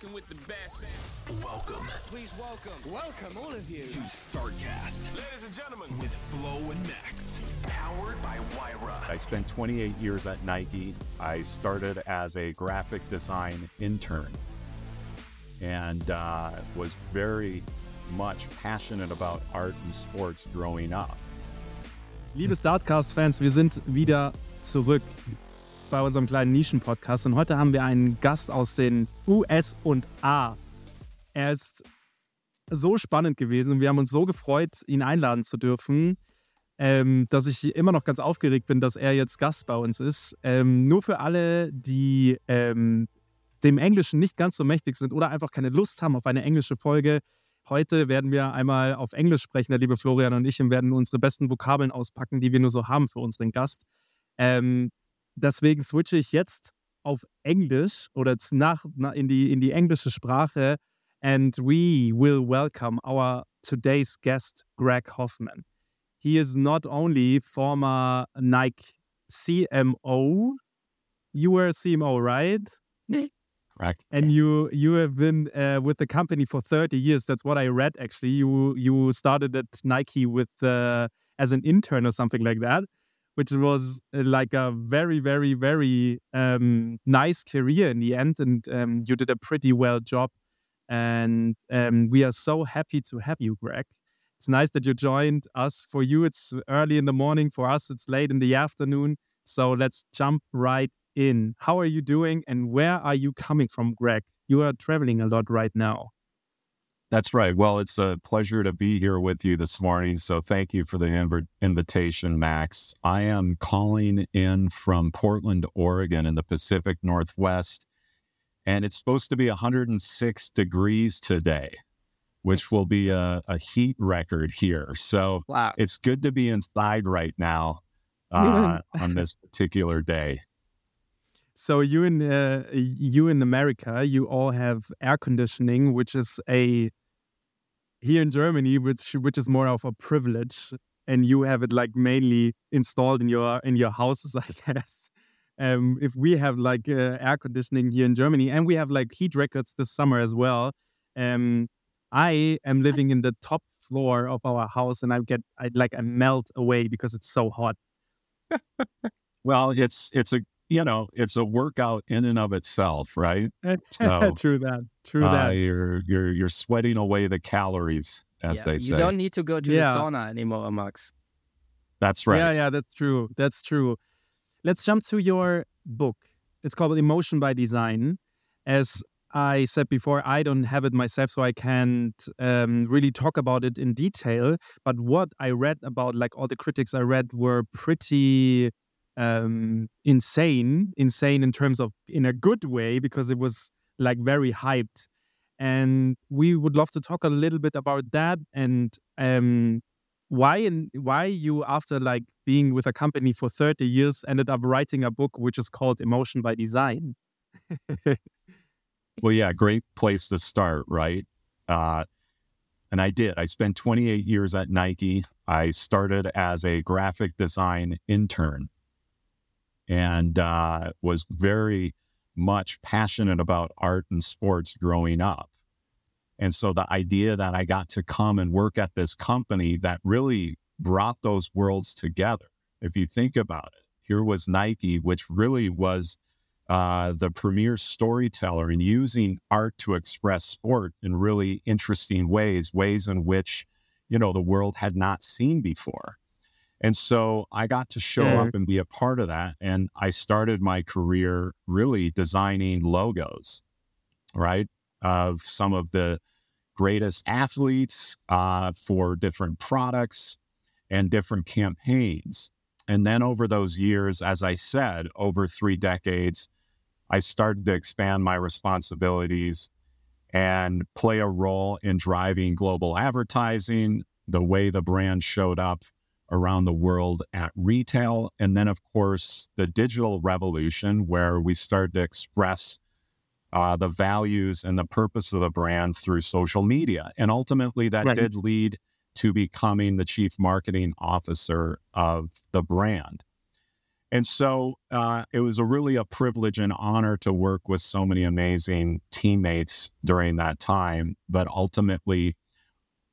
Rocking with the best. Welcome Please welcome. Welcome, all of you. to Startcast Ladies and gentlemen. with Flo and Max, powered by Wyra. I spent 28 years at Nike. I started as a graphic design intern and uh, was very much passionate about art and sports growing up. Liebe Startcast-Fans, wir sind wieder zurück bei unserem kleinen Nischen-Podcast und heute haben wir einen Gast aus den US und A. Er ist so spannend gewesen und wir haben uns so gefreut, ihn einladen zu dürfen, ähm, dass ich immer noch ganz aufgeregt bin, dass er jetzt Gast bei uns ist. Ähm, nur für alle, die ähm, dem Englischen nicht ganz so mächtig sind oder einfach keine Lust haben auf eine englische Folge. Heute werden wir einmal auf Englisch sprechen, der liebe Florian und ich, und werden unsere besten Vokabeln auspacken, die wir nur so haben für unseren Gast. Ähm, deswegen switche ich jetzt auf Englisch oder nach, na, in, die, in die englische Sprache. And we will welcome our today's guest, Greg Hoffman. He is not only former Nike CMO, you were a CMO, right? Correct. and you you have been uh, with the company for 30 years that's what i read actually you you started at nike with uh, as an intern or something like that which was uh, like a very very very um, nice career in the end and um, you did a pretty well job and um, we are so happy to have you greg it's nice that you joined us for you it's early in the morning for us it's late in the afternoon so let's jump right in. How are you doing and where are you coming from, Greg? You are traveling a lot right now. That's right. Well, it's a pleasure to be here with you this morning. So thank you for the inv- invitation, Max. I am calling in from Portland, Oregon, in the Pacific Northwest, and it's supposed to be 106 degrees today. which will be a, a heat record here. So Wow. it's good to be inside right now uh, on this particular day. So you in uh, you in America, you all have air conditioning, which is a here in Germany, which which is more of a privilege, and you have it like mainly installed in your in your houses, I guess. Um, if we have like uh, air conditioning here in Germany, and we have like heat records this summer as well. Um, I am living in the top floor of our house, and I get I like I melt away because it's so hot. Well, it's it's a you know it's a workout in and of itself, right? So, true that. True Uh, that. you're you're you're sweating away the calories, as Yeah, they you don't need to go to Yeah. the sauna anymore, Max. That's right. Yeah, yeah, that's true. That's true. Let's jump to your book. It's called Emotion by Design. As I said before, I don't have it myself, so I can't um, really talk about it in detail. But what I read about, like all the critics I read, were pretty um, insane. Insane in terms of in a good way, because it was like very hyped. And we would love to talk a little bit about that and um, why and why you after like being with a company for 30 years ended up writing a book which is called emotion by design Well, yeah, great place to start, right? Uh, and I did. I spent 28 years at Nike. I started as a graphic design intern and uh, was very much passionate about art and sports growing up. And so the idea that I got to come and work at this company that really brought those worlds together. If you think about it, here was Nike, which really was uh, the premier storyteller and using art to express sport in really interesting ways, ways in which, you know, the world had not seen before. And so I got to show Yeah. up and be a part of that. And I started my career really designing logos, right? Of some of the greatest athletes uh, for different products and different campaigns. And then over those years, as I said, over three decades, I started to expand my responsibilities and play a role in driving global advertising, the way the brand showed up around the world at retail. And then, of course, the digital revolution, where we started to express uh, the values and the purpose of the brand through social media. And ultimately, that Right. did lead to becoming the chief marketing officer of the brand. And so uh, it was a really a privilege and honor to work with so many amazing teammates during that time. But ultimately,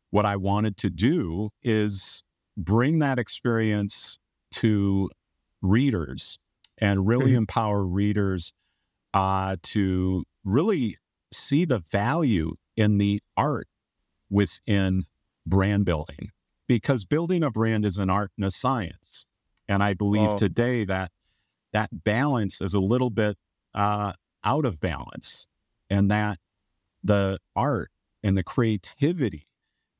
what I wanted to do is bring that experience to readers and really Mhm. empower readers uh, to really see the value in the art within brand building because building a brand is an art and a science. And I believe today that that balance is a little bit uh, out of balance and that the art and the creativity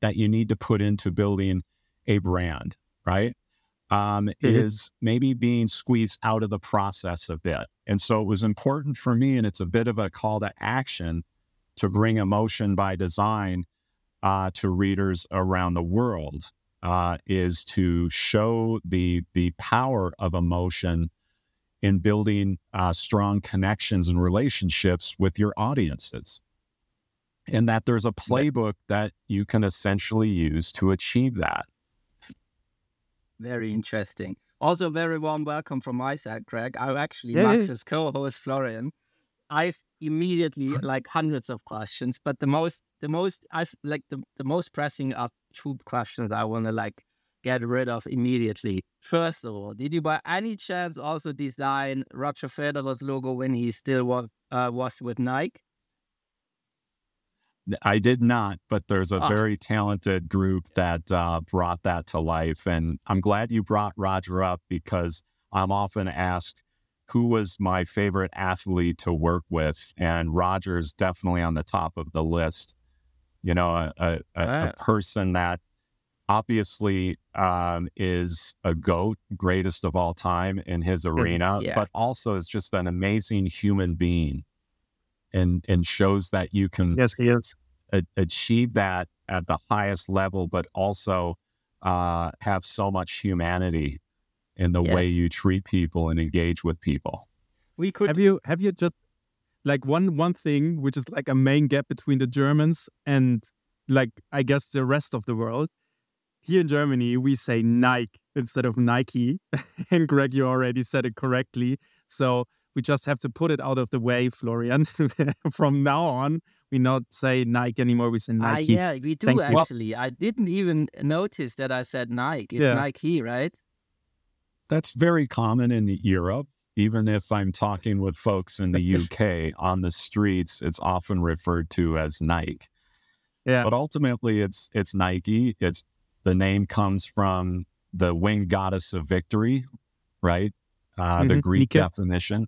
that you need to put into building a brand, right? Um, is maybe being squeezed out of the process a bit. And so it was important for me, and it's a bit of a call to action to bring emotion by design uh, to readers around the world, uh, is to show the the power of emotion in building uh, strong connections and relationships with your audiences. And that there's a playbook that you can essentially use to achieve that. Very interesting. Also, very warm welcome from my side, Greg. I'm actually Yeah. Max's co-host, Florian. I've immediately like hundreds of questions, but the most, the most, I've like the, the most pressing are two questions I want to like get rid of immediately. First of all, did you by any chance also design Roger Federer's logo when he still was uh, was with Nike? I did not, but there's a Ah. very talented group that uh, brought that to life. And I'm glad you brought Roger up because I'm often asked who was my favorite athlete to work with. And Roger's definitely on the top of the list. You know, a, a, a, Ah. a person that obviously um, is a GOAT, greatest of all time in his arena, Yeah. but also is just an amazing human being and, and shows that you can yes he is a- achieve that at the highest level, but also uh, have so much humanity in the way you treat people and engage with people. We could Have you have you just like one one thing which is like a main gap between the Germans and like I guess the rest of the world? Here in Germany, we say Nike instead of Nike, and Greg, you already said it correctly. So we just have to put it out of the way, Florian. From now on, we not say Nike anymore. We say Ah, Nike. yeah, we do Thank you. actually. I didn't even notice that I said Nike. It's Yeah. Nike, right? That's very common in Europe. Even if I'm talking with folks in the UK on the streets, it's often referred to as Nike. Yeah. But ultimately, it's it's Nike. It's the name comes from the winged goddess of victory, right? Uh, The Mhm, Greek Nike. definition.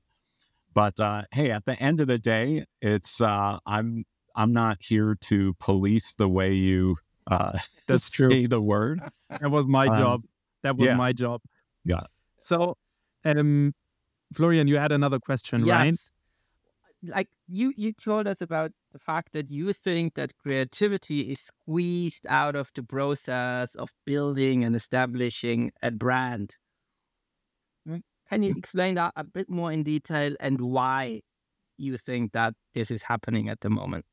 But uh, hey, at the end of the day, it's uh, I'm I'm not here to police the way you uh, That's true. say the word. That was my Um, job. That was yeah. my job. Yeah. So, um, Florian, you had another question, right? Yes. Like you, you told us about the fact that you think that creativity is squeezed out of the process of building and establishing a brand. Can you explain that a bit more in detail and why you think that this is happening at the moment?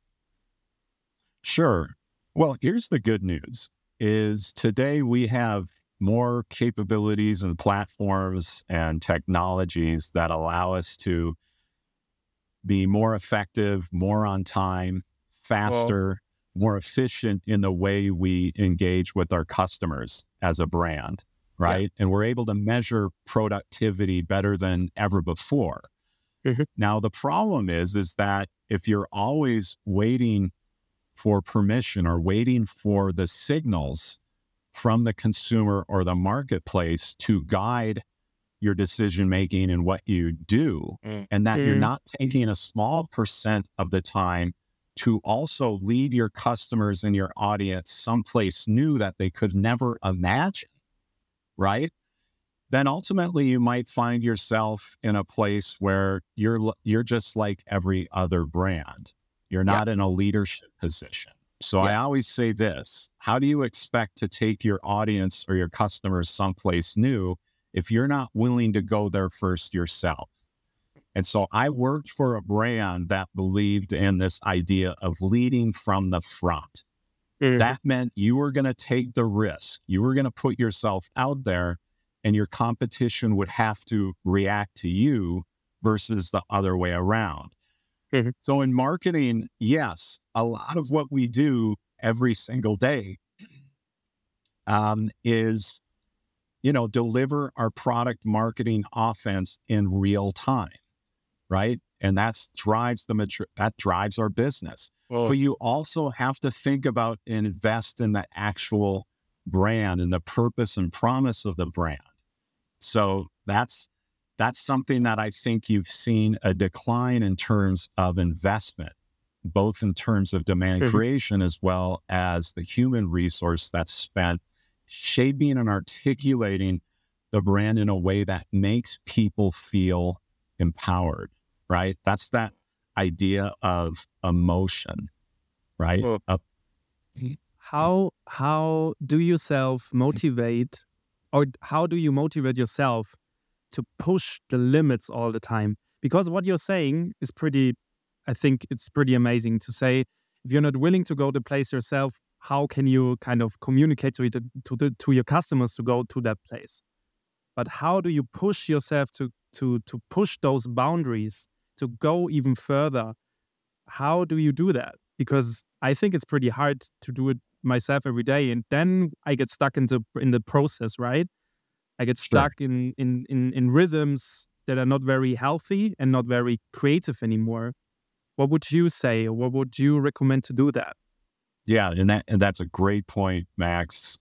Sure. Well, here's the good news is today we have more capabilities and platforms and technologies that allow us to be more effective, more on time, faster, more efficient in the way we engage with our customers as a brand, right? And we're able to measure productivity better than ever before. Mhm. Now the problem is is that if you're always waiting for permission or waiting for the signals from the consumer or the marketplace to guide your decision making and what you do, Mm. and that you're Mm. not taking a small percent of the time to also lead your customers and your audience someplace new that they could never imagine, right? Then ultimately you might find yourself in a place where you're you're just like every other brand. You're Yeah. not in a leadership position. So I always say this, how do you expect to take your audience or your customers someplace new if you're not willing to go there first yourself? And so I worked for a brand that believed in this idea of leading from the front. Mhm. That meant you were going to take the risk. You were going to put yourself out there, and your competition would have to react to you versus the other way around. Mhm. So, in marketing, yes, a lot of what we do every single day um, is, you know, deliver our product marketing offense in real time, right? And that's drives the mature, that drives our business. But you also have to think about and invest in the actual brand and the purpose and promise of the brand. So that's that's something that I think you've seen a decline in terms of investment, both in terms of demand Mhm. creation as well as the human resource that's spent shaping and articulating the brand in a way that makes people feel empowered, right? That's that idea of emotion, right? Well, Uh, how how do you self motivate or how do you motivate yourself to push the limits all the time because what you're saying is pretty i think it's pretty amazing to say if you're not willing to go the place yourself how can you kind of communicate to it to the, to your customers to go to that place but how do you push yourself to to to push those boundaries to go even further how do you do that because i think it's pretty hard to do it myself every day and then i get stuck into in the process right i get Sure. stuck in in in, in rhythms that are not very healthy and not very creative anymore what would you say or what would you recommend to do that Yeah, and that and that's a great point, Max.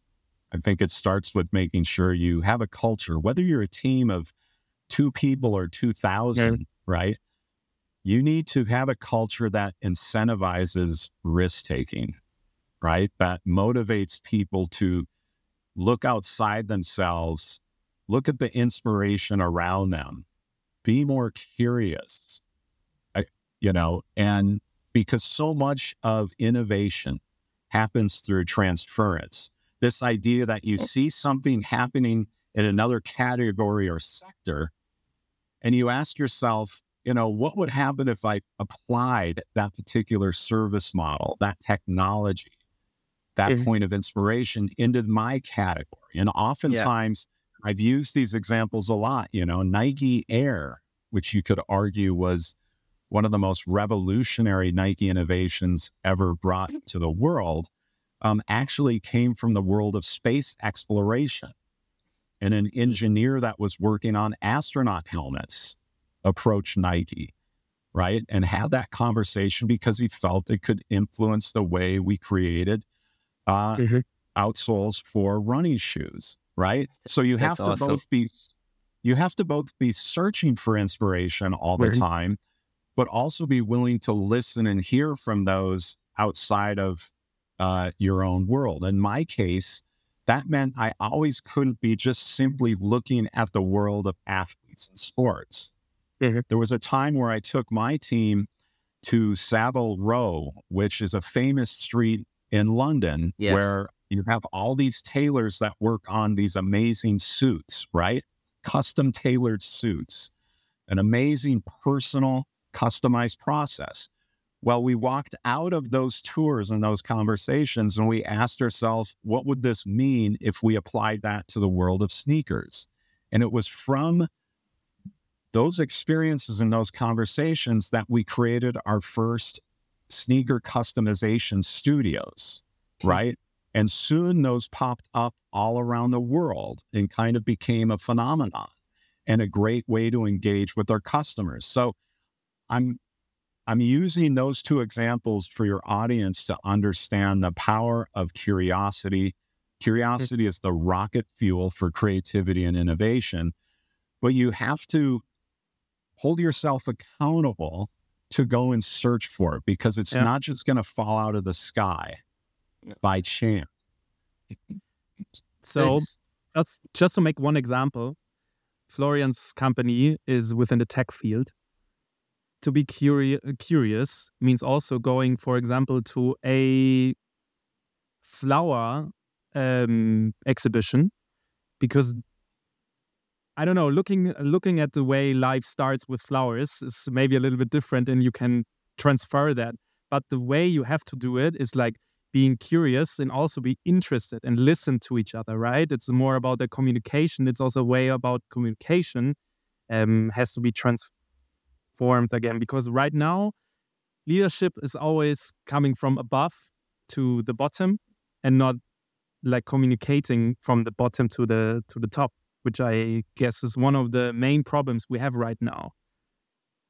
I think it starts with making sure you have a culture, whether you're a team of two people or two thousand, right? You need to have a culture that incentivizes risk taking, right? That motivates people to look outside themselves, look at the inspiration around them, be more curious, I, you know, and because so much of innovation happens through transference. This idea that you mm. see something happening in another category or sector, and you ask yourself, you know, what would happen if I applied that particular service model, that technology, that Mhm. point of inspiration into my category? And oftentimes, I've used these examples a lot. You know, Nike Air, which you could argue was one of the most revolutionary Nike innovations ever brought to the world, um, actually came from the world of space exploration. And an engineer that was working on astronaut helmets approached Nike, right? And had that conversation because he felt it could influence the way we created uh, Mhm. outsoles for running shoes, right? So you have That's to awesome. both be you have to both be searching for inspiration all the Mhm. time, but also be willing to listen and hear from those outside of uh, your own world. In my case, that meant I always couldn't be just simply looking at the world of athletes and sports. Mhm. There was a time where I took my team to Savile Row, which is a famous street in London Yes. where you have all these tailors that work on these amazing suits, right? Custom tailored suits, an amazing personal customized process. Well, we walked out of those tours and those conversations and we asked ourselves, what would this mean if we applied that to the world of sneakers? And it was from those experiences and those conversations that we created our first sneaker customization studios, hmm. right? And soon those popped up all around the world and kind of became a phenomenon and a great way to engage with our customers. So I'm I'm using those two examples for your audience to understand the power of curiosity. Hmm. Curiosity is the rocket fuel for creativity and innovation, but you have to hold yourself accountable to go and search for it because it's Yeah. not just going to fall out of the sky by chance. So It's- just just to make one example, Florian's company is within the tech field. To be curi- curious means also going, for example, to a flower um, exhibition, because I don't know, looking looking at the way life starts with flowers is maybe a little bit different, and you can transfer that. But the way you have to do it is like being curious and also be interested and listen to each other, right? It's more about the communication. It's also a way about communication um, has to be transformed again because right now leadership is always coming from above to the bottom and not like communicating from the bottom to the to the top, which I guess is one of the main problems we have right now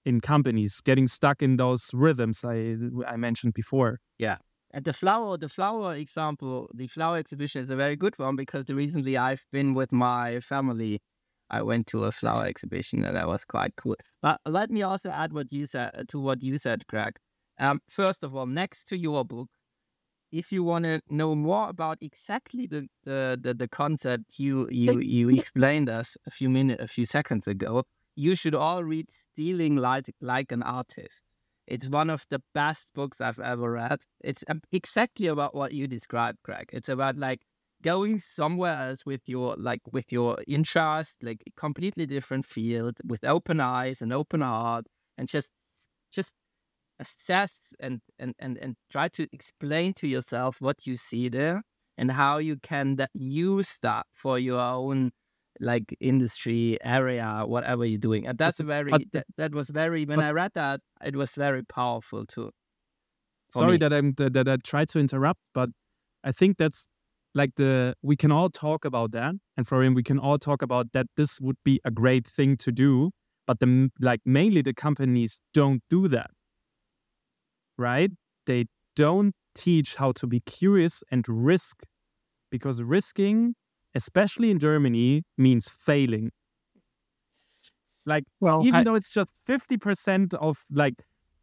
in companies getting stuck in those rhythms I I mentioned before. Yeah. And the flower, the flower example, the flower exhibition is a very good one because the recently I've been with my family. I went to a flower exhibition and that was quite cool. But let me also add what you said to what you said, Greg. Um, first of all, next to your book, if you want to know more about exactly the, the, the, the concept you you you explained us a few minutes, a few seconds ago, you should all read "Stealing Like Like an Artist." It's one of the best books I've ever read. It's um, exactly about what you described, Greg. It's about like going somewhere else with your like with your interest, like completely different field, with open eyes and open heart, and just just assess and and and and try to explain to yourself what you see there and how you can that use that for your own like industry area whatever you're doing and that's very that, that was very when i read that it was very powerful too sorry me. that I'm that, that I tried to interrupt, but I think that's like the we can all talk about that, and for him we can all talk about that. This would be a great thing to do, but the like mainly the companies don't do that, right? They don't teach how to be curious and risk, because risking, especially in Germany, means failing. Like well even I- though it's just 50% of like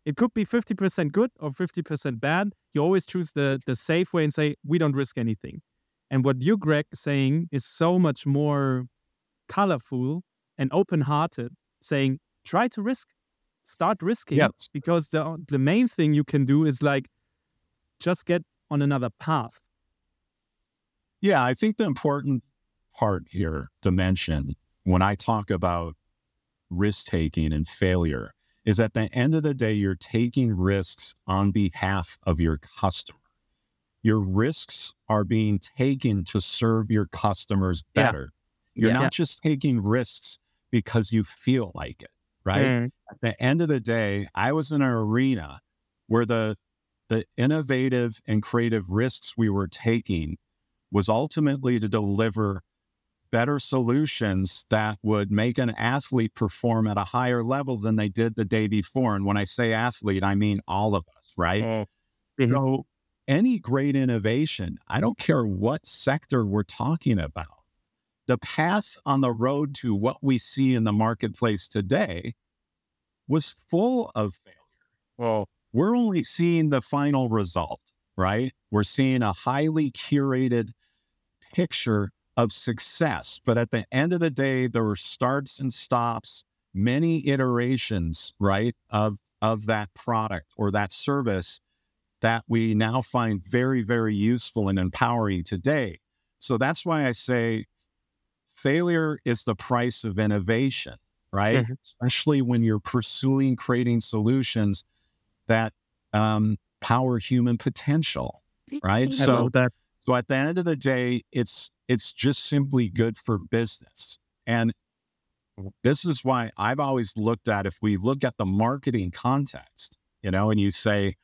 it could be 50% good or 50% bad you always choose the the safe way and say we don't risk anything and what you greg saying is so much more colorful and open-hearted saying try to risk start risking because the the main thing you can do is like just get on another path. Yeah, I think the important part here to mention when I talk about risk taking and failure is at the end of the day, you're taking risks on behalf of your customer. Your risks are being taken to serve your customers Yeah. better. You're Yeah. not just taking risks because you feel like it, right? Mm. At the end of the day, I was in an arena where the the innovative and creative risks we were taking was ultimately to deliver better solutions that would make an athlete perform at a higher level than they did the day before. And when I say athlete, I mean all of us, right? Mhm. So, any great innovation, I don't care what sector we're talking about, the path on the road to what we see in the marketplace today was full of failure. Well, we're only seeing the final result, right? We're seeing a highly curated picture of success. But at the end of the day, there were starts and stops, many iterations, right, of of that product or that service that we now find very, very useful and empowering today. So that's why I say failure is the price of innovation, right? Mhm. Especially when you're pursuing creating solutions that um, power human potential, right? I So that. so at the end of the day, it's it's just simply good for business. And this is why I've always looked at if we look at the marketing context, you know, and you say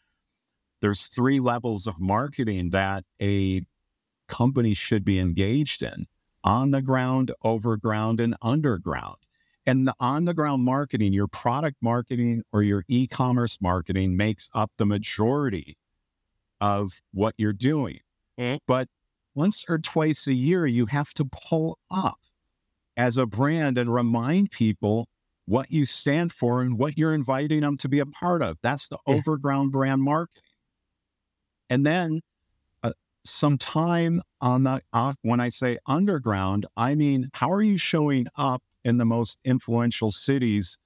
there's three levels of marketing that a company should be engaged in on the ground, overground, and underground. And the on the ground marketing, your product marketing or your e commerce marketing makes up the majority of what you're doing. Mm-hmm. But once or twice a year, you have to pull up as a brand and remind people what you stand for and what you're inviting them to be a part of. That's the Yeah. overground brand marketing. And then some time on the, uh, when I say underground, I mean, how are you showing up in the most influential cities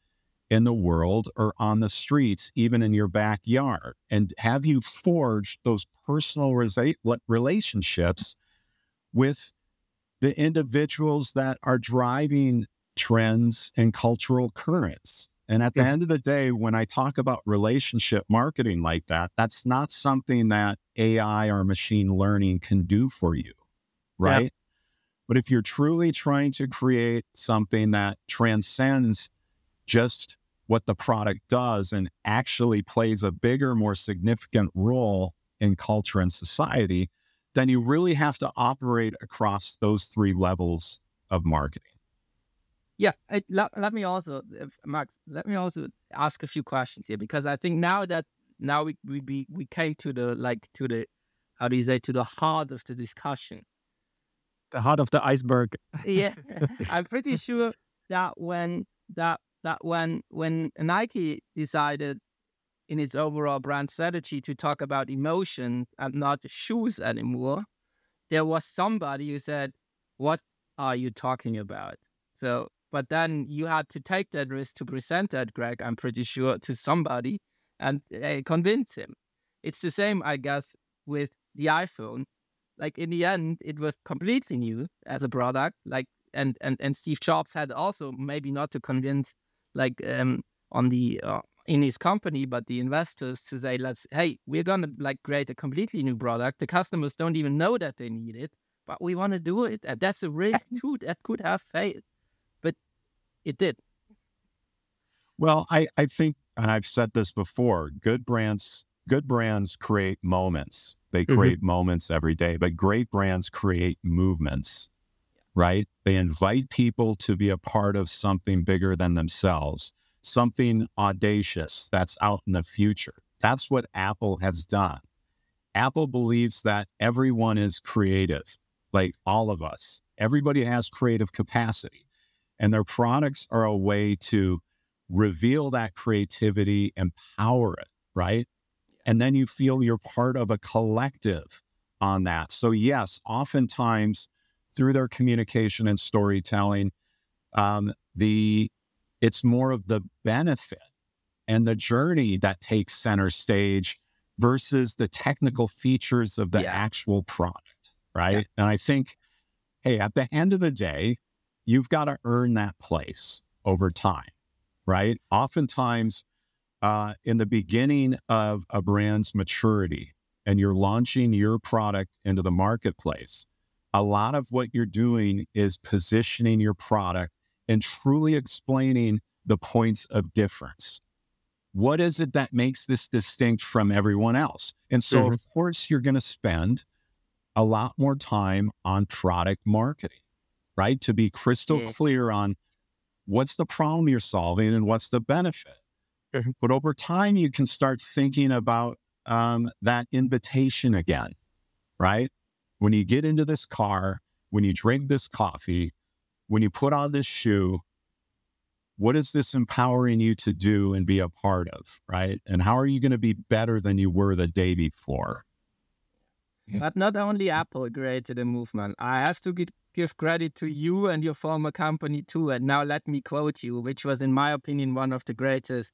in the world or on the streets, even in your backyard? And have you forged those personal resa- relationships with the individuals that are driving trends and cultural currents? And at the Yeah. end of the day, when I talk about relationship marketing like that, that's not something that AI or machine learning can do for you, right? But if you're truly trying to create something that transcends just what the product does and actually plays a bigger, more significant role in culture and society, then you really have to operate across those three levels of marketing. Yeah, it, let, let me also, if, Max, let me also ask a few questions here because I think now that now we we we, we came to the like to the how do you say to the heart of the discussion. The heart of the iceberg. yeah, I'm pretty sure that when that that when when Nike decided in its overall brand strategy to talk about emotion and not shoes anymore, there was somebody who said, "What are you talking about?" So, but then you had to take that risk to present that, Greg. I'm pretty sure to somebody and uh, convince him. It's the same, I guess, with the iPhone. Like in the end, it was completely new as a product. Like and and and Steve Jobs had also maybe not to convince like um on the uh, in his company, but the investors to say, let's hey, we're gonna like create a completely new product. The customers don't even know that they need it, but we want to do it. And that's a risk too that could have failed, it did. Well, I, I think, and I've said this before, good brands, good brands create moments. They Mhm. create moments every day, but great brands create movements, right? They invite people to be a part of something bigger than themselves, something audacious that's out in the future. That's what Apple has done. Apple believes that everyone is creative, like all of us. Everybody has creative capacity, and their products are a way to reveal that creativity, empower it, right? And then you feel you're part of a collective on that. So, yes, oftentimes through their communication and storytelling, um, the it's more of the benefit and the journey that takes center stage versus the technical features of the Yeah. actual product, right? And I think, hey, at the end of the day, you've got to earn that place over time, right? Oftentimes, uh, in the beginning of a brand's maturity and you're launching your product into the marketplace, a lot of what you're doing is positioning your product and truly explaining the points of difference. What is it that makes this distinct from everyone else? And so, of course, you're going to spend a lot more time on product marketing, right? To be crystal Yeah. clear on what's the problem you're solving and what's the benefit. Mhm. But over time, you can start thinking about um, that invitation again, right? When you get into this car, when you drink this coffee, when you put on this shoe, what is this empowering you to do and be a part of, right? And how are you going to be better than you were the day before? But not only Apple created a movement. I have to gi- give credit to you and your former company too. And now let me quote you, which was, in my opinion, one of the greatest.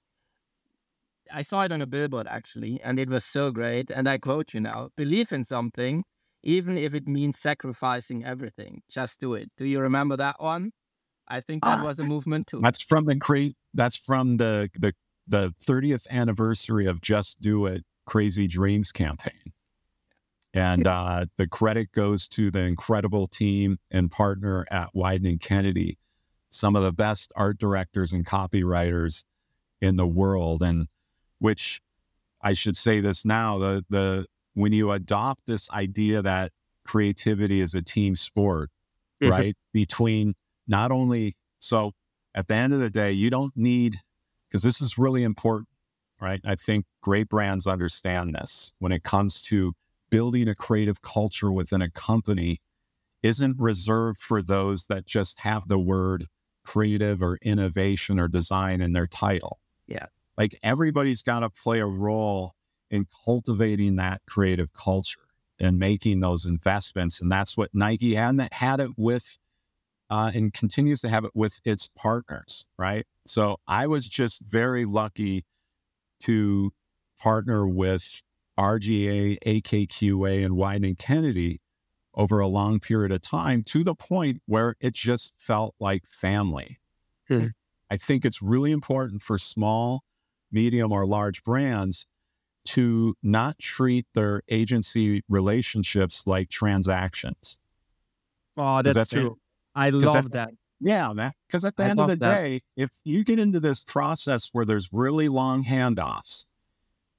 I saw it on a billboard actually, and it was so great. And I quote you now believe in something, even if it means sacrificing everything. Just do it. Do you remember that one? I think that Ah. was a movement too. That's from the great. That's from the the the 30th anniversary of Just Do It Crazy Dreams campaign. And uh, the credit goes to the incredible team and partner at Wieden and Kennedy, some of the best art directors and copywriters in the world. And which I should say this now, the the when you adopt this idea that creativity is a team sport, Mhm. right? Between not only so at the end of the day, you don't need because this is really important, right? I think great brands understand this when it comes to building a creative culture within a company isn't reserved for those that just have the word creative or innovation or design in their title. Yeah. Like everybody's got to play a role in cultivating that creative culture and making those investments. And that's what Nike had, and had it with uh, and continues to have it with its partners, right? So I was just very lucky to partner with RGA, AKQA, and Wieden Kennedy over a long period of time to the point where it just felt like family. Hmm. I think it's really important for small, medium, or large brands to not treat their agency relationships like transactions. Oh, that's the- true. I love at- that. Yeah, man. Because at the I end of the that. day, if you get into this process where there's really long handoffs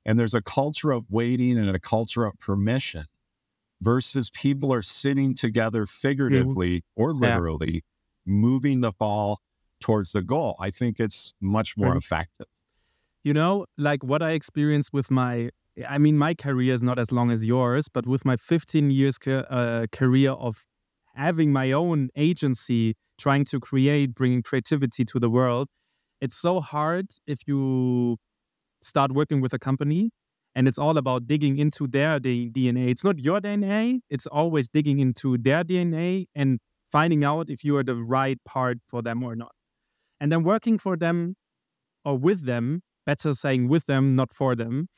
and there's a culture of waiting and a culture of permission versus people are sitting together figuratively or Mm-hmm. Yeah. literally moving the ball towards the goal, I think it's much more effective. You know, like what I experienced with my, I mean, my career is not as long as yours, but with my 15 years ca- uh, career of having my own agency, trying to create, bringing creativity to the world, it's so hard if you start working with a company and it's all about digging into their D- DNA. It's not your DNA, it's always digging into their DNA and finding out if you are the right part for them or not. And then working for them or with them, better saying with them, not for them.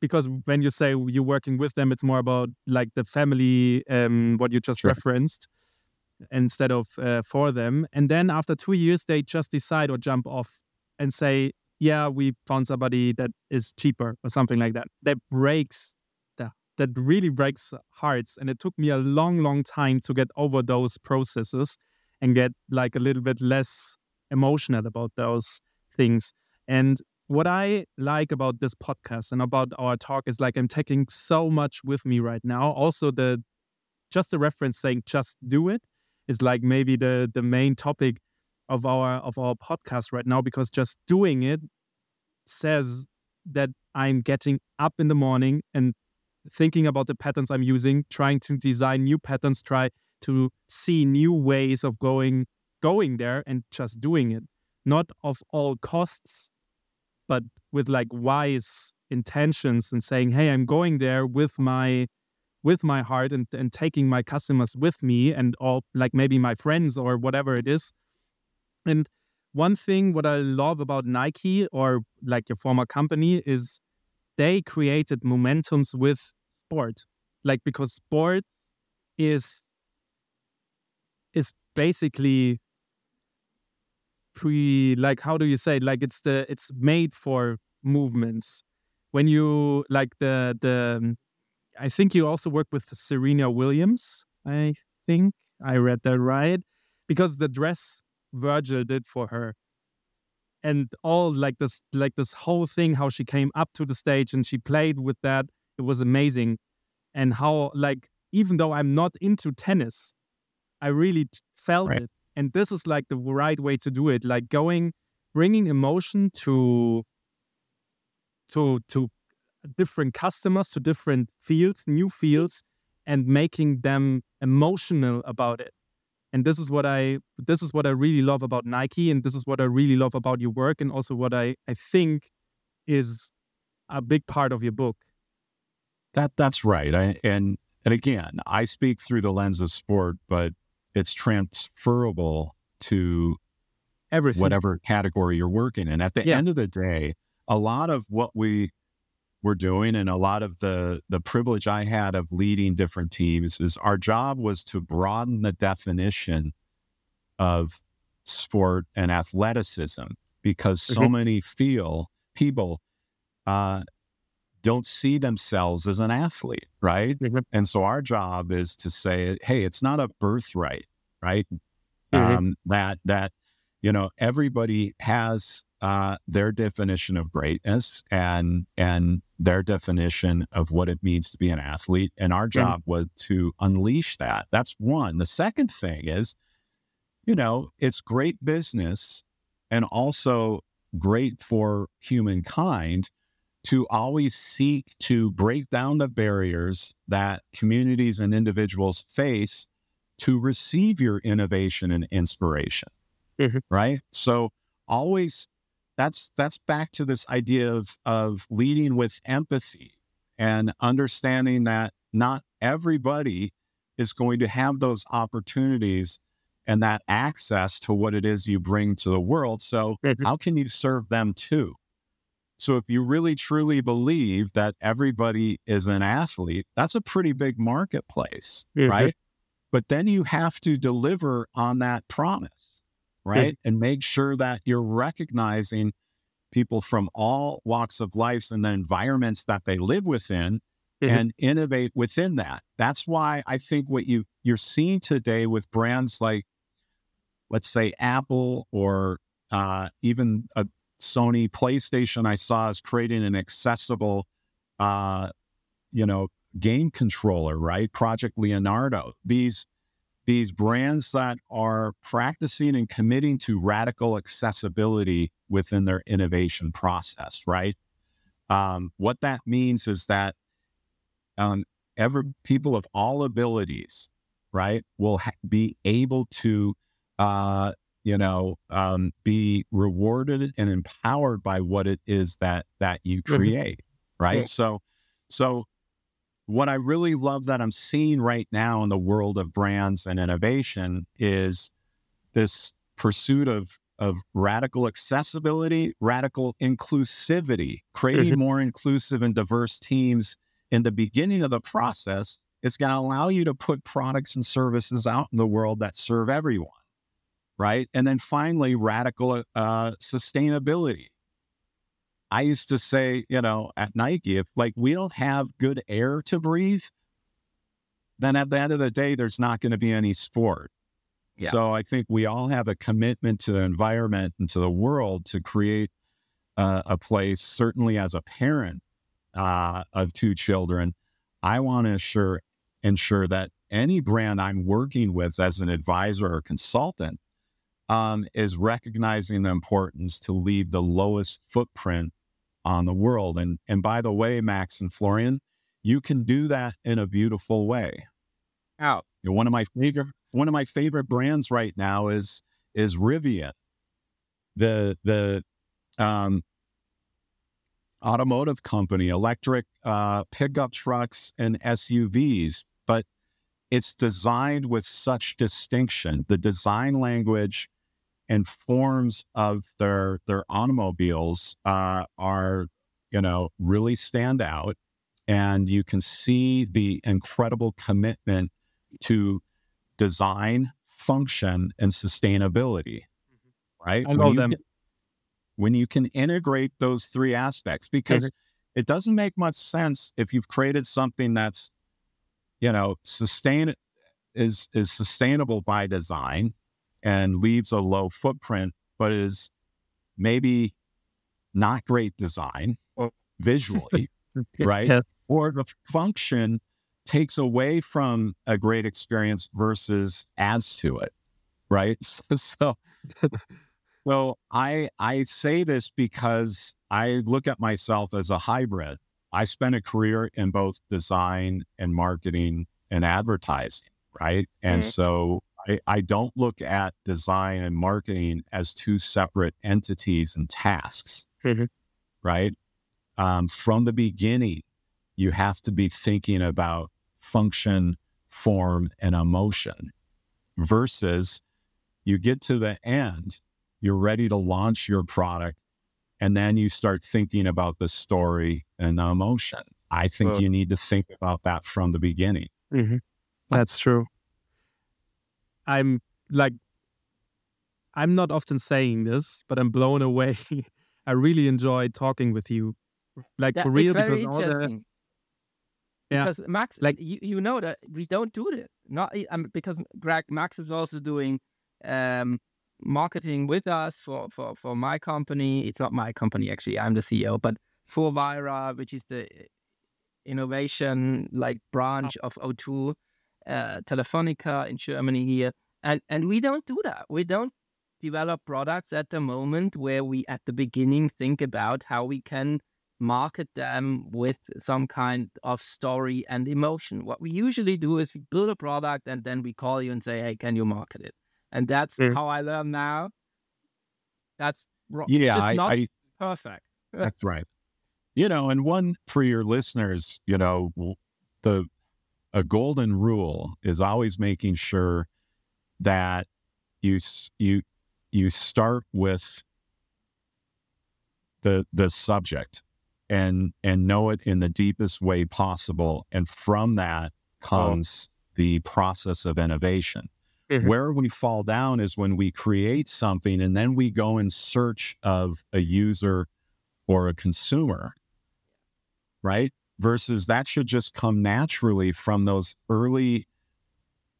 Because when you say you're working with them, it's more about like the family, um, what you just Sure. referenced, instead of uh, for them. And then after two years, they just decide or jump off and say, "Yeah, we found somebody that is cheaper" or something like that. That breaks the that really breaks hearts. And it took me a long, long time to get over those processes and get like a little bit less emotional about those things. And what I like about this podcast and about our talk is like I'm taking so much with me right now. Also, the just the reference saying "just do it" is like maybe the the main topic of our of our podcast right now because just doing it says that I'm getting up in the morning and thinking about the patterns I'm using, trying to design new patterns, try to see new ways of going going there and just doing it. Not of all costs but with like wise intentions and saying hey i'm going there with my with my heart and, and taking my customers with me and all like maybe my friends or whatever it is and one thing what i love about nike or like your former company is they created momentums with sport, like because sports is is basically pre like how do you say it? like it's the it's made for movements when you like the the I think you also work with Serena Williams. I think I read that right because the dress Virgil did for her. And all like this like this whole thing how she came up to the stage and she played with that it was amazing. And how like even though I'm not into tennis I really felt right. it. And this is like the right way to do it like going bringing emotion to to to different customers to different fields new fields and making them emotional about it and this is what i this is what i really love about nike and this is what i really love about your work and also what i i think is a big part of your book. That that's right. I, and and again i speak through the lens of sport but it's transferable to everything. whatever category you're working in. At the yeah. end of the day a lot of what we were doing and a lot of the the privilege I had of leading different teams is our job was to broaden the definition of sport and athleticism because so mm-hmm. many feel people uh, don't see themselves as an athlete, right? Mm-hmm. And so our job is to say, hey, it's not a birthright, right? Mm-hmm. Um, that that you know everybody has uh, their definition of greatness and and their definition of what it means to be an athlete. And our job mm-hmm. was to unleash that. That's one. The second thing is, you know, it's great business and also great for humankind to always seek to break down the barriers that communities and individuals face to receive your innovation and inspiration. Mm-hmm. Right. So always that's that's back to this idea of of leading with empathy and understanding that not everybody is going to have those opportunities and that access to what it is you bring to the world. So, mm-hmm. how can you serve them too? So, if you really truly believe that everybody is an athlete, that's a pretty big marketplace, mm-hmm. right? But then you have to deliver on that promise right? Mm-hmm. And make sure that you're recognizing people from all walks of life and the environments that they live within mm-hmm. and innovate within that. That's why I think what you you're seeing today with brands like let's say Apple or uh, even a Sony PlayStation I saw is creating an accessible uh, you know game controller, right? Project Leonardo. These these brands that are practicing and committing to radical accessibility within their innovation process, right? Um, what that means is that um, ever people of all abilities, right, will ha- be able to, uh, you know, um, be rewarded and empowered by what it is that that you mm-hmm. create, right? Yeah. So, so what I really love that I'm seeing right now in the world of brands and innovation is this pursuit of of radical accessibility, radical inclusivity, creating mm-hmm. more inclusive and diverse teams in the beginning of the process. It's going to allow you to put products and services out in the world that serve everyone, right? And then finally, radical uh, sustainability. I used to say, you know, at Nike, if like we don't have good air to breathe, then at the end of the day, there's not going to be any sport. Yeah. So I think we all have a commitment to the environment and to the world to create uh, a place. Certainly, as a parent uh, of two children, I want to ensure ensure that any brand I'm working with as an advisor or consultant um, is recognizing the importance to leave the lowest footprint on the world. And and by the way, Max and Florian, you can do that in a beautiful way. How? You know, one of my favorite one of my favorite brands right now is is Rivian. The the um, automotive company, electric uh, pickup trucks and SUVs, but it's designed with such distinction. The design language and forms of their their automobiles uh, are you know, really stand out and you can see the incredible commitment to design, function, and sustainability. Right? I When love you them. can- when you can integrate those three aspects, because it doesn't make much sense if you've created something that's, you know, sustain is is sustainable by design and leaves a low footprint, but is maybe not great design Oh. visually, right? Yes. or the function takes away from a great experience versus adds to it, right? So, so, well, I I say this because I look at myself as a hybrid. I spent a career in both design and marketing and advertising, right? And Mhm. so I, I don't look at design and marketing as two separate entities and tasks, Mhm. right? Um, from the beginning, you have to be thinking about function, form, and emotion versus you get to the end, you're ready to launch your product, and then you start thinking about the story and the emotion. I think Well- you need to think about that from the beginning. Mhm. That's true. I'm like, I'm not often saying this, but I'm blown away. I really enjoy talking with you, like That- for real, it's very because all the interesting. Yeah. Because Max, Like- you, you know that we don't do this. Not um, because Greg Max is also doing um, marketing with us for, for for my company. It's not my company actually. I'm the CEO, but for Wayra, which is the innovation like branch of O2, uh, Telefonica in Germany here, and and we don't do that. We don't develop products at the moment where we at the beginning think about how we can market them with some kind of story and emotion. What we usually do is we build a product and then we call you and say, "Hey, can you market it?" And that's Mm. how I learn now. That's wrong. Yeah, just I, not I perfect. That's right. You know, and one for your listeners, you know, the a golden rule is always making sure that you you you start with the the subject and and know it in the deepest way possible and from that comes the process of innovation Mhm. where we fall down is when we create something and then we go in search of a user or a consumer, right? Versus that should just come naturally from those early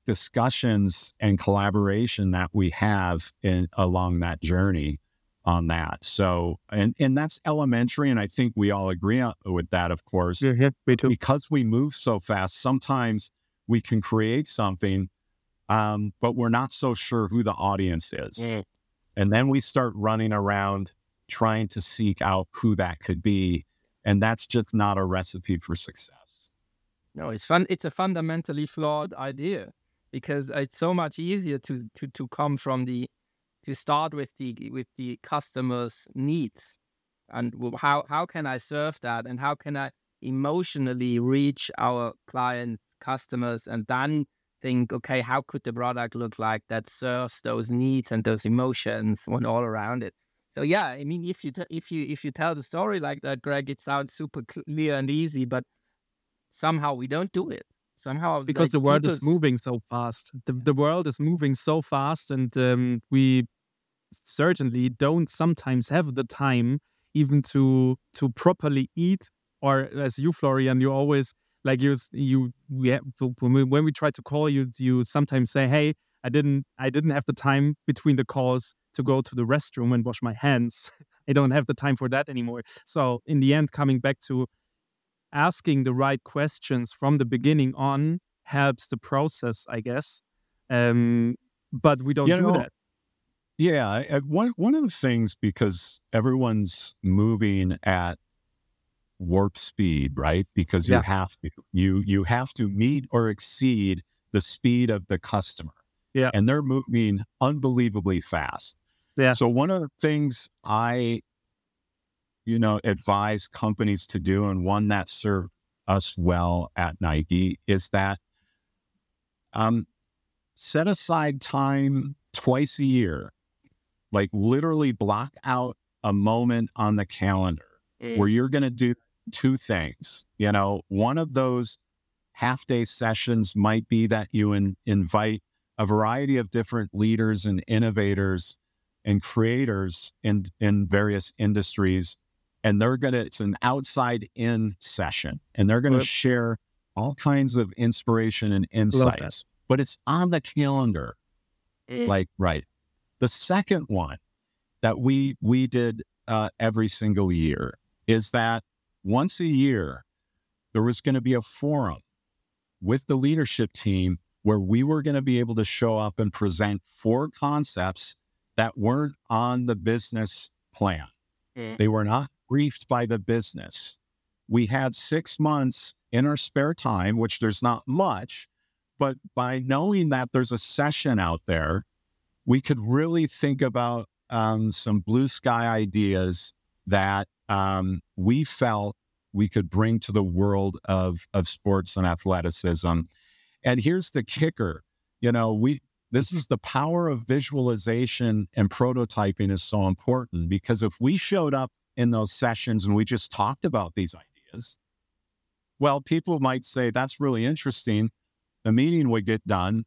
discussions and collaboration that we have in along that journey on that. So, and and that's elementary, and I think we all agree on, with that, of course yeah, me too. because we move so fast, sometimes we can create something, um, but we're not so sure who the audience is. Mm. And then we start running around trying to seek out who that could be. And that's just not a recipe for success. No, it's fun. It's a fundamentally flawed idea because it's so much easier to to to come from the to start with the with the customer's needs and how how can I serve that and how can I emotionally reach our client customers and then think okay how could the product look like that serves those needs and those emotions when all around it so yeah i mean if you t- if you if you tell the story like that greg it sounds super clear and easy but somehow we don't do it somehow because like, the world is moving so fast. The, the world is moving so fast, and um, we certainly don't sometimes have the time even to to properly eat. Or as you, Florian, you always like you you we have, when we when we try to call you, you sometimes say, "Hey, I didn't I didn't have the time between the calls to go to the restroom and wash my hands. I don't have the time for that anymore." So in the end, coming back to asking the right questions from the beginning on helps the process, I guess. Um, but we don't You do know, that. Yeah. I- One, one of the things, because everyone's moving at warp speed, right? Because you Yeah. have to, you, you have to meet or exceed the speed of the customer. Yeah. And they're moving unbelievably fast. Yeah. So one of the things I, you know, advise companies to do, and one that served us well at Nike, is that um, set aside time twice a year, like literally block out a moment on the calendar where you're going to do two things. You know, one of those half day sessions might be that you in, invite a variety of different leaders and innovators and creators in, in various industries. And they're going to, it's an outside in session, and they're going to share all kinds of inspiration and insights. But it's on the calendar like right the second one that we we did uh, every single year is that once a year there was going to be a forum with the leadership team where we were going to be able to show up and present four concepts that weren't on the business plan Mm. they were not briefed by the business we had six months in our spare time which there's not much but by knowing that there's a session out there, we could really think about um, some blue sky ideas that um, we felt we could bring to the world of, of sports and athleticism. And here's the kicker you know, we, this is the power of visualization and prototyping is so important because if we showed up in those sessions and we just talked about these ideas, well, people might say that's really interesting the meeting would get done.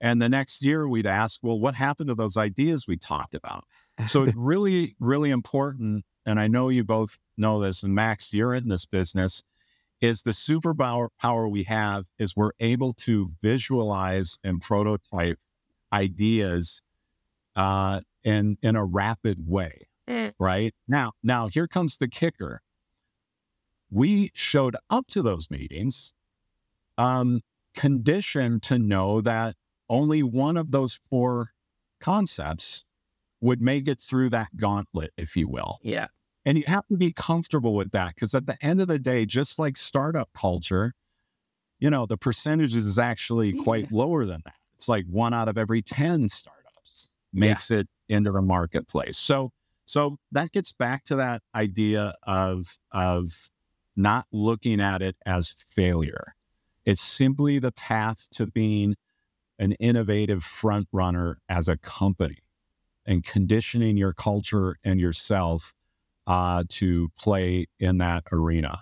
And the next year we'd ask, well, what happened to those ideas we talked about? So it's really, really important. And I know you both know this, and Max, you're in this business, is the superpower power we have is we're able to visualize and prototype ideas uh, in in a rapid way. Right now, now here comes the kicker. We showed up to those meetings um, conditioned to know that only one of those four concepts would make it through that gauntlet, if you will. Yeah. And you have to be comfortable with that because at the end of the day, just like startup culture, you know, the percentages is actually quite lower than that. It's like one out of every 10 startups makes it into the marketplace. So so that gets back to that idea of of not looking at it as failure. It's simply the path to being an innovative front runner as a company and conditioning your culture and yourself uh, to play in that arena.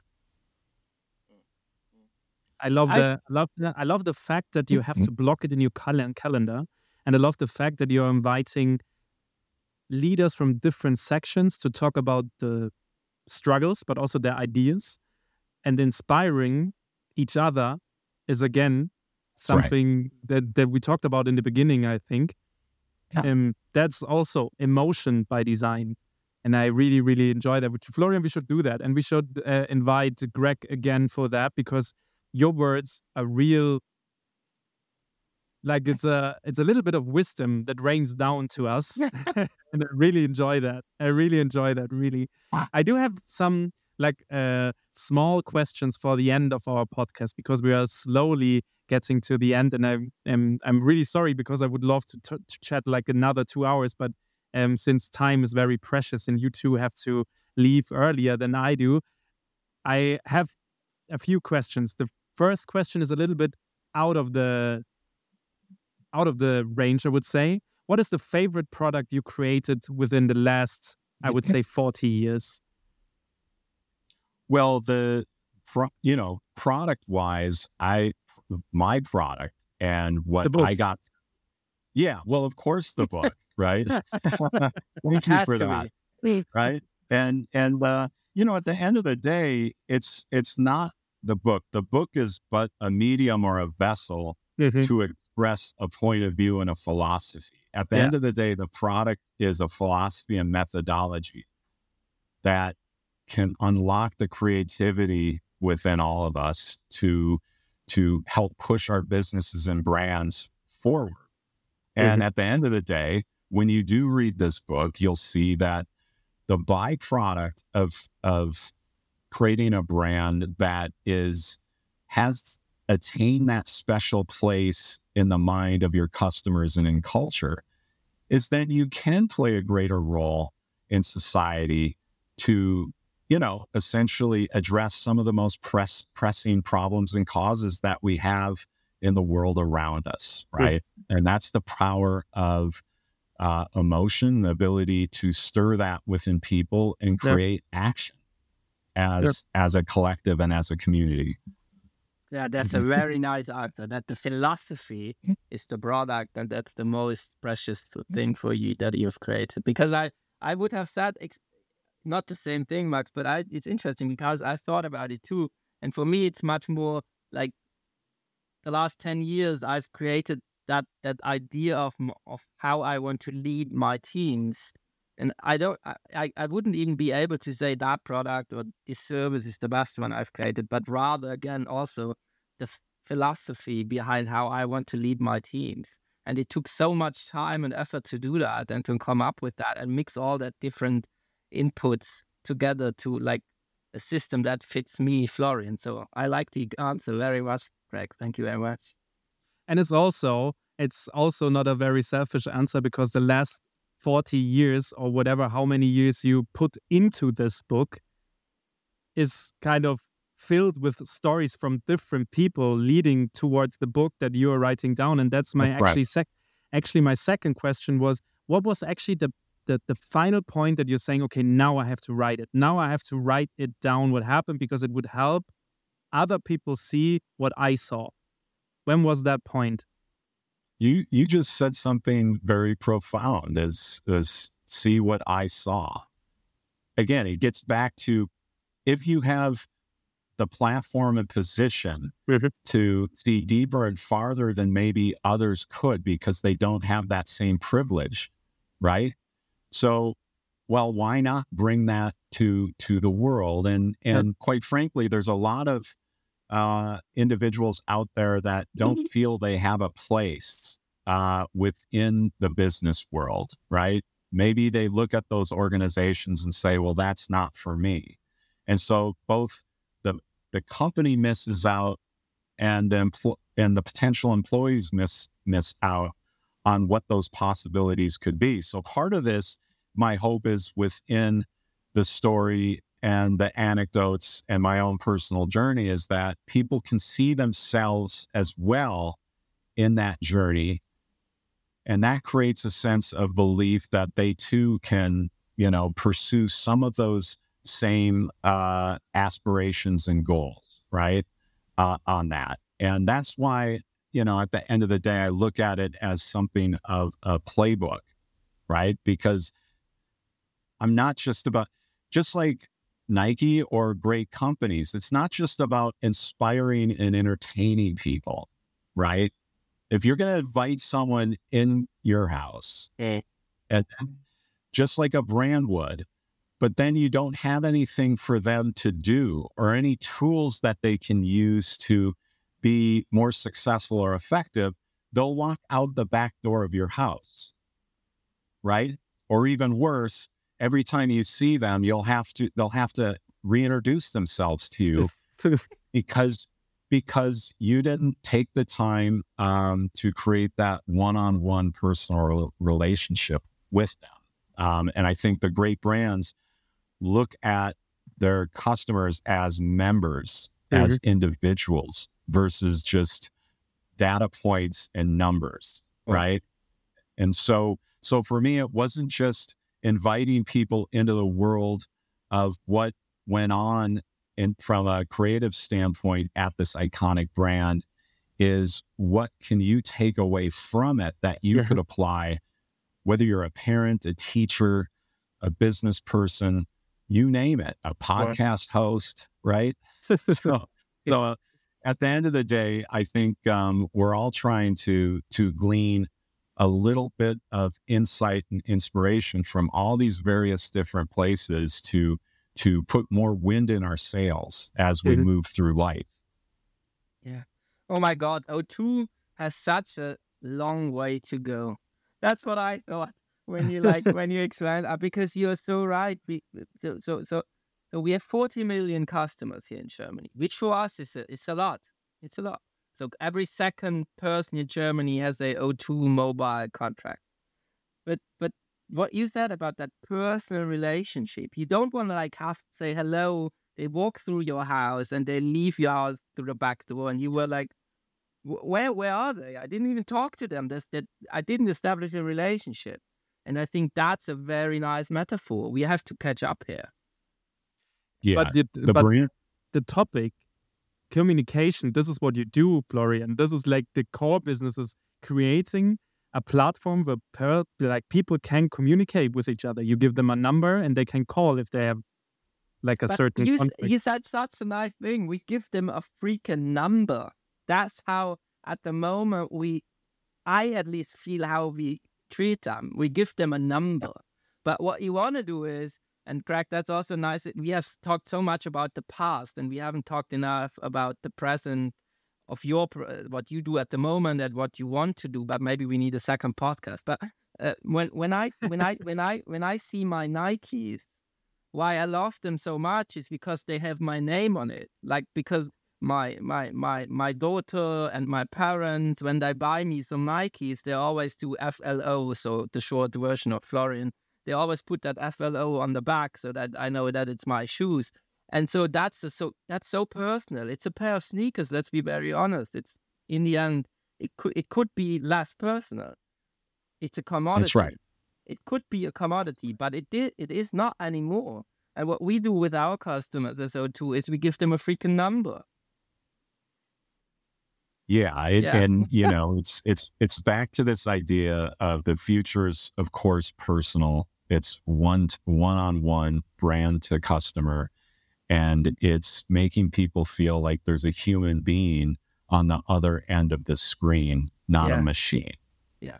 I love the I love the, I love the fact that you have to block it in your cal- calendar, and I love the fact that you're inviting leaders from different sections to talk about the struggles, but also their ideas, and inspiring each other is again something that that we talked about in the beginning. I think, um, that's also emotion by design. And I really, really enjoy that. With Florian, we should do that. And we should uh, invite Greg again for that because your words are real. Like it's a it's a little bit of wisdom that rains down to us and i really enjoy that. I really enjoy that really. I do have some like uh small questions for the end of our podcast because we are slowly getting to the end and i'm i'm, I'm really sorry because i would love to, t- to chat like another two hours but um since time is very precious and you two have to leave earlier than i do i have a few questions. The first question is a little bit out of the out of the range, I would say. What is the favorite product you created within the last, I would say, 40 years? Well, the you know product wise, I my product and what. I got. Yeah, well, of course, the book, right? Thank you for that. be. right and and uh you know at the end of the day it's it's not the book the book is but a medium or a vessel Mm-hmm. to express a point of view and a philosophy at the Yeah. end of the day the product is a philosophy and methodology that can unlock the creativity within all of us to to help push our businesses and brands forward and at the end of the day when you do read this book you'll see that the byproduct of of creating a brand that is has attained that special place in the mind of your customers and in culture is then you can play a greater role in society to you know essentially address some of the most press, pressing problems and causes that we have in the world around us right and that's the power of uh, emotion, the ability to stir that within people and Yeah. create action. As as a collective and as a community. Yeah, that's a mm-hmm. very nice answer. That the philosophy is the product, and that's the most precious thing for you that you've created. Because I, I would have said ex- not the same thing, Max, but I, it's interesting because I thought about it too. And for me, it's much more like the last ten years. I've created that that idea of of how I want to lead my teams. And I don't, I, I- wouldn't even be able to say that product or this service is the best one I've created, but rather again also the f- philosophy behind how I want to lead my teams. And it took so much time and effort to do that and to come up with that and mix all that different inputs together to like a system that fits me, Florian. So I like the answer very much, Greg. Thank you very much. And it's also it's also not a very selfish answer because the last 40 years or whatever how many years you put into this book is kind of filled with stories from different people leading towards the book that you are writing down. And that's my That's right. actually sec- actually my second question was what was actually the, the the final point that you're saying okay now I have to write it. Now I have to write it down what happened because it would help other people see what I saw. When was that point You you just said something very profound as as see what I saw. Again, it gets back to if you have the platform and position Mhm. to see deeper and farther than maybe others could because they don't have that same privilege, right? So, well, why not bring that to to the world? And and quite frankly, there's a lot of uh, individuals out there that don't feel they have a place uh, within the business world, right? Maybe they look at those organizations and say, "Well, that's not for me," and so both the the company misses out, and the empl- and the potential employees miss miss out on what those possibilities could be. So part of this, my hope is within the story and the anecdotes and my own personal journey is that people can see themselves as well in that journey and that creates a sense of belief that they too can you know pursue some of those same uh, aspirations and goals right uh, on that. And that's why you know at the end of the day i look at it as something of a playbook right because i'm not just about just like Nike or great companies. It's not just about inspiring and entertaining people, right? If you're going to invite someone in your house, Yeah. and just like a brand would, but then you don't have anything for them to do or any tools that they can use to be more successful or effective, they'll walk out the back door of your house, right? Or even worse, every time you see them, you'll have to they'll have to reintroduce themselves to you because because you didn't take the time um, to create that one-on-one personal relationship with them. Um, and I think the great brands look at their customers as members, as individuals versus just data points and numbers, right? And so, so for me, it wasn't just inviting people into the world of what went on in, from a creative standpoint at this iconic brand is what can you take away from it that you Yeah. could apply whether you're a parent a teacher a business person you name it a podcast host right? So, so at the end of the day i think um, we're all trying to to glean a little bit of insight and inspiration from all these various different places to to put more wind in our sails as we Mhm. move through life Yeah. Oh my God, O2 has such a long way to go. That's what I thought when you like when you explained uh, because you're so right. So so so so we have 40 million customers here in Germany, which for us is a, is a lot. It's a lot. So every second person in Germany has a O2 mobile contract. But but what you said about that personal relationship, you don't want to like have to say hello. They walk through your house and they leave your house through the back door, and you were like, where where are they? I didn't even talk to them. That's that I didn't establish a relationship, and I think that's a very nice metaphor. We have to catch up here. Yeah, but the, the but brand. the topic communication this is what you do florian this is like the core business is creating a platform where per, like people can communicate with each other you give them a number and they can call if they have like a But certain you, you said such a nice thing. We give them a freaking number. That's how, at the moment, we, I at least feel how we treat them. We give them a number. But what you want to do is, and Greg, that's also nice. We have talked so much about the past, and we haven't talked enough about the present of your uh, what you do at the moment and what you want to do. But maybe we need a second podcast. But uh, when when I when I when I when I see my Nikes why I love them so much is because they have my name on it. Like because my my my my daughter and my parents, when they buy me some Nikes, they always do FLO, so the short version of Florian. They always put that FLO on the back so that I know that it's my shoes. And so that's a, so that's so personal. It's a pair of sneakers. Let's be very honest. It's in the end, it could it could be less personal. It's a commodity. That's right. It could be a commodity, but it did it is not anymore. And what we do with our customers as O2 is we give them a freaking number. Yeah, it, Yeah. and you know, it's it's it's back to this idea of the future's, of course, personal. It's one one on one, brand to customer, and it's making people feel like there's a human being on the other end of the screen, not Yeah. a machine. Yeah.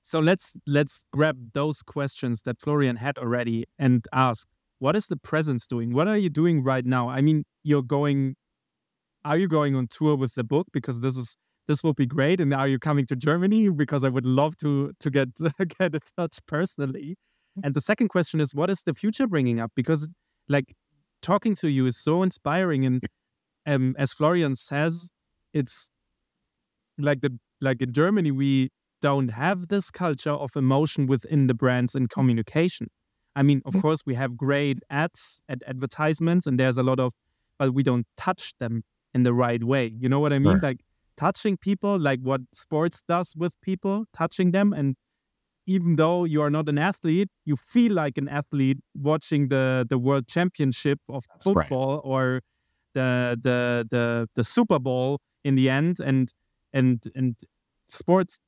So let's let's grab those questions that Florian had already and ask, what is the presence doing? What are you doing right now? I mean, you're going are you going on tour with the book because this is this will be great and are you coming to Germany because I would love to to get get in touch personally. And the second question is what is the future bringing up because like talking to you is so inspiring and um, as Florian says it's like the like in Germany we don't have this culture of emotion within the brands and communication. I mean, of course, we have great ads and advertisements, and there's a lot of, but we don't touch them in the right way. You know what I mean? Right. Like touching people, like what sports does with people, touching them. And even though you are not an athlete, you feel like an athlete watching the the world championship of That's right. football or the the the the Super Bowl in the end. And and and sports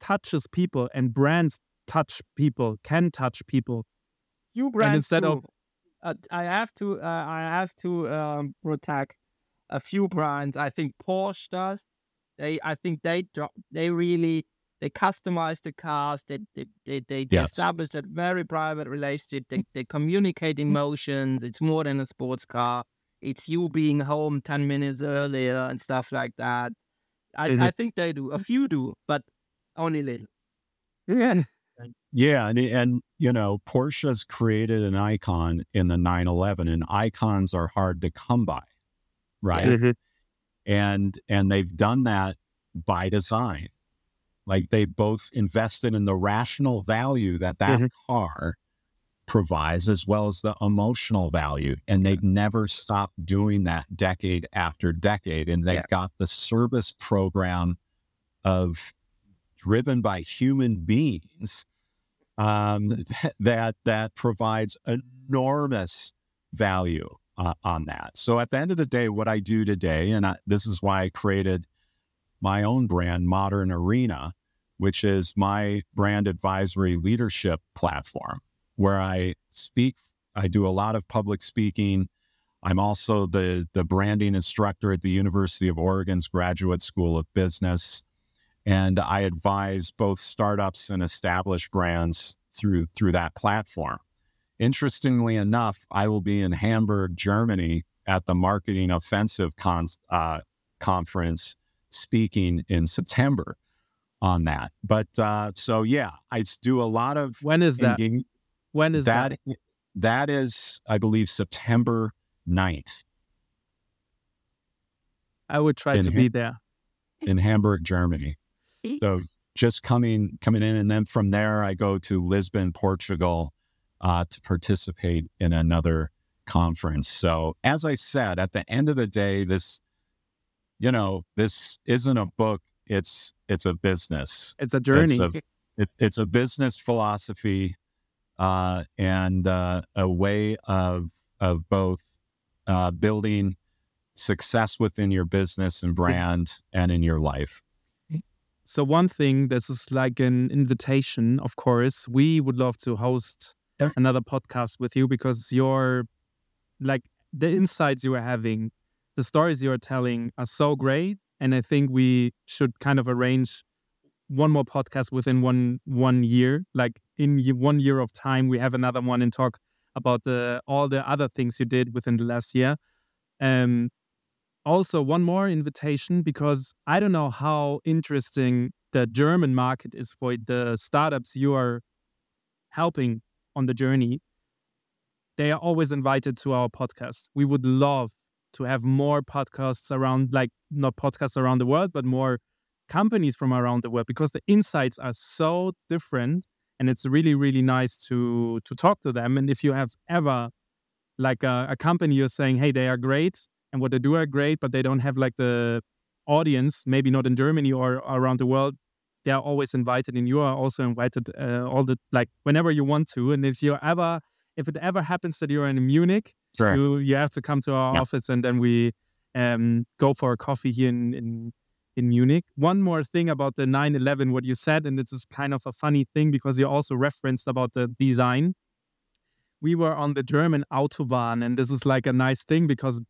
touches people and brands touch people, can touch people. You brands instead of- uh, I have to uh, I have to um, protect a few brands. I think Porsche does. They I think they drop they really they customize the cars. They they they, they, they Yes. establish a very private relationship. They they communicate emotions. It's more than a sports car. It's you being home ten minutes earlier and stuff like that. I. I think they do. A few do, but only little. Yeah. Yeah, and and you know, Porsche's created an icon in the 911, and icons are hard to come by, right? Mm-hmm. And and they've done that by design like they both invested in the rational value that that Mhm. car provides as well as the emotional value and they've never stopped doing that decade after decade and they've Yeah. got the service program of driven by human beings um, that that provides enormous value uh, on that. So at the end of the day, what I do today, and I, this is why I created my own brand, Modern Arena, which is my brand advisory leadership platform, where I speak. I do a lot of public speaking. I'm also the the branding instructor at the University of Oregon's Graduate School of Business, and I advise both startups and established brands through through that platform. Interestingly enough, I will be in Hamburg, Germany at the Marketing Offensive con- uh, conference speaking in September on that. But uh, so, yeah, I do a lot of When is that? When is that? that. That is, I believe, September 9th I would try to be there. in Hamburg, Germany. So just coming coming in, and then from there, I go to Lisbon, Portugal, uh, to participate in another conference. So as I said, at the end of the day, this, you know, this isn't a book; it's it's a business. It's a journey. It's a, it, it's a business philosophy uh, and uh, a way of of both uh, building success within your business and brand and in your life. So one thing, this is like an invitation, of course. We would love to host. Another podcast with you because your like the insights you are having, the stories you are telling are so great. And I think we should kind of arrange one more podcast within one one year. Like in one year of time, we have another one and talk about the all the other things you did within the last year. Um, also one more invitation because I don't know how interesting the German market is for the startups you are helping on the journey. They are always invited to our podcast. We would love to have more podcasts around, like not podcasts around the world, but more companies from around the world because the insights are so different and it's really really nice to to talk to them and if you have ever like a, a company you're saying hey they are great and what they do are great but they don't have like the audience maybe not in germany or around the world they are always invited and you are also invited uh, all the like whenever you want to and if you ever if it ever happens that you're in munich Sure. you you have to come to our Yeah. office and then we um go for a coffee here in in in Munich. One more thing about the 911, what you said, and this is kind of a funny thing because you also referenced about the design. We were on the German Autobahn, and this is like a nice thing because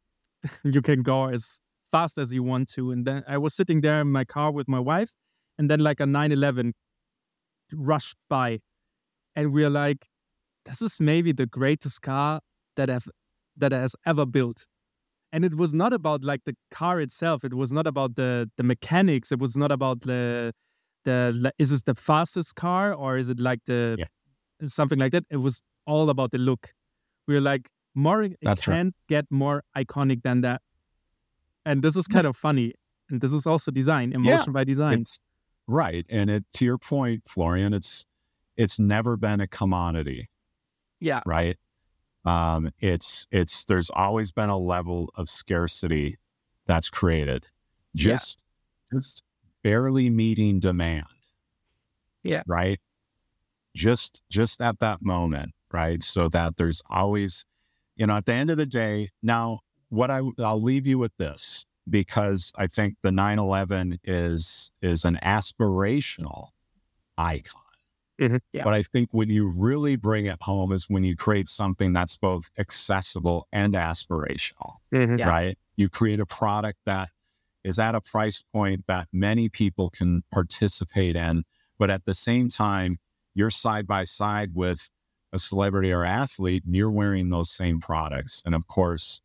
you can go as fast as you want to. And then I was sitting there in my car with my wife, and then like a 911 rushed by, and we are like, "This is maybe the greatest car that have that has ever built." and it was not about like the car itself. It was not about the the mechanics. It was not about the the is this the fastest car or is it like the Yeah. something like that. It was all about the look. We were like more it That's can't get more iconic than that. And this is kind of funny. And this is also design emotion by design. It's right, and it to your point, Florian. It's it's never been a commodity, Yeah. right? Um, it's it's there's always been a level of scarcity that's created, Yeah. just just barely meeting demand. Yeah. Right. Just just at that moment, right? So that there's always, you know, at the end of the day. Now, what I I'll leave you with this because I think the 911 is is an aspirational icon. Mhm. Yeah. But I think when you really bring it home is when you create something that's both accessible and aspirational, Yeah. right? You create a product that is at a price point that many people can participate in, but at the same time, you're side by side with a celebrity or athlete and you're wearing those same products. And of course,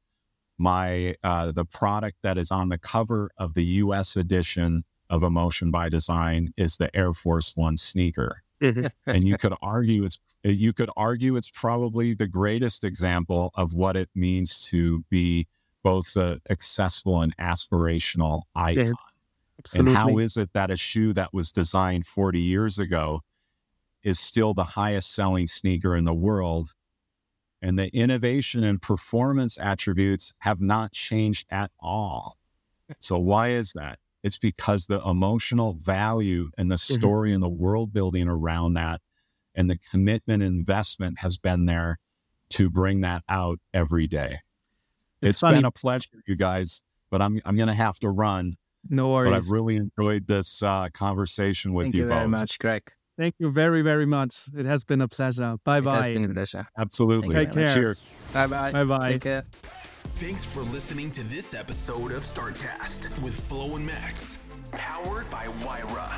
my uh, the product that is on the cover of the US edition of Emotion by Design is the Air Force One sneaker. and you could argue it's you could argue it's probably the greatest example of what it means to be both uh, accessible and aspirational icon. And how is it that a shoe that was designed 40 years ago is still the highest selling sneaker in the world? And the innovation and performance attributes have not changed at all. So, why is that? It's because the emotional value and the story and the world building around that and the commitment and investment has been there to bring that out every day. It's it's funny. been a pleasure, you guys, but I'm, I'm going to have to run no worries. but I've really enjoyed this uh, conversation with you. Thank you, you very both. much, Greg. Thank you very very much it has been a pleasure bye It has bye been a pleasure. Absolutely. Thank you very. Cheers. Bye bye. Bye-bye. Take care. Thanks for listening to this episode of Startcast with Flo and Max, powered by Wayra.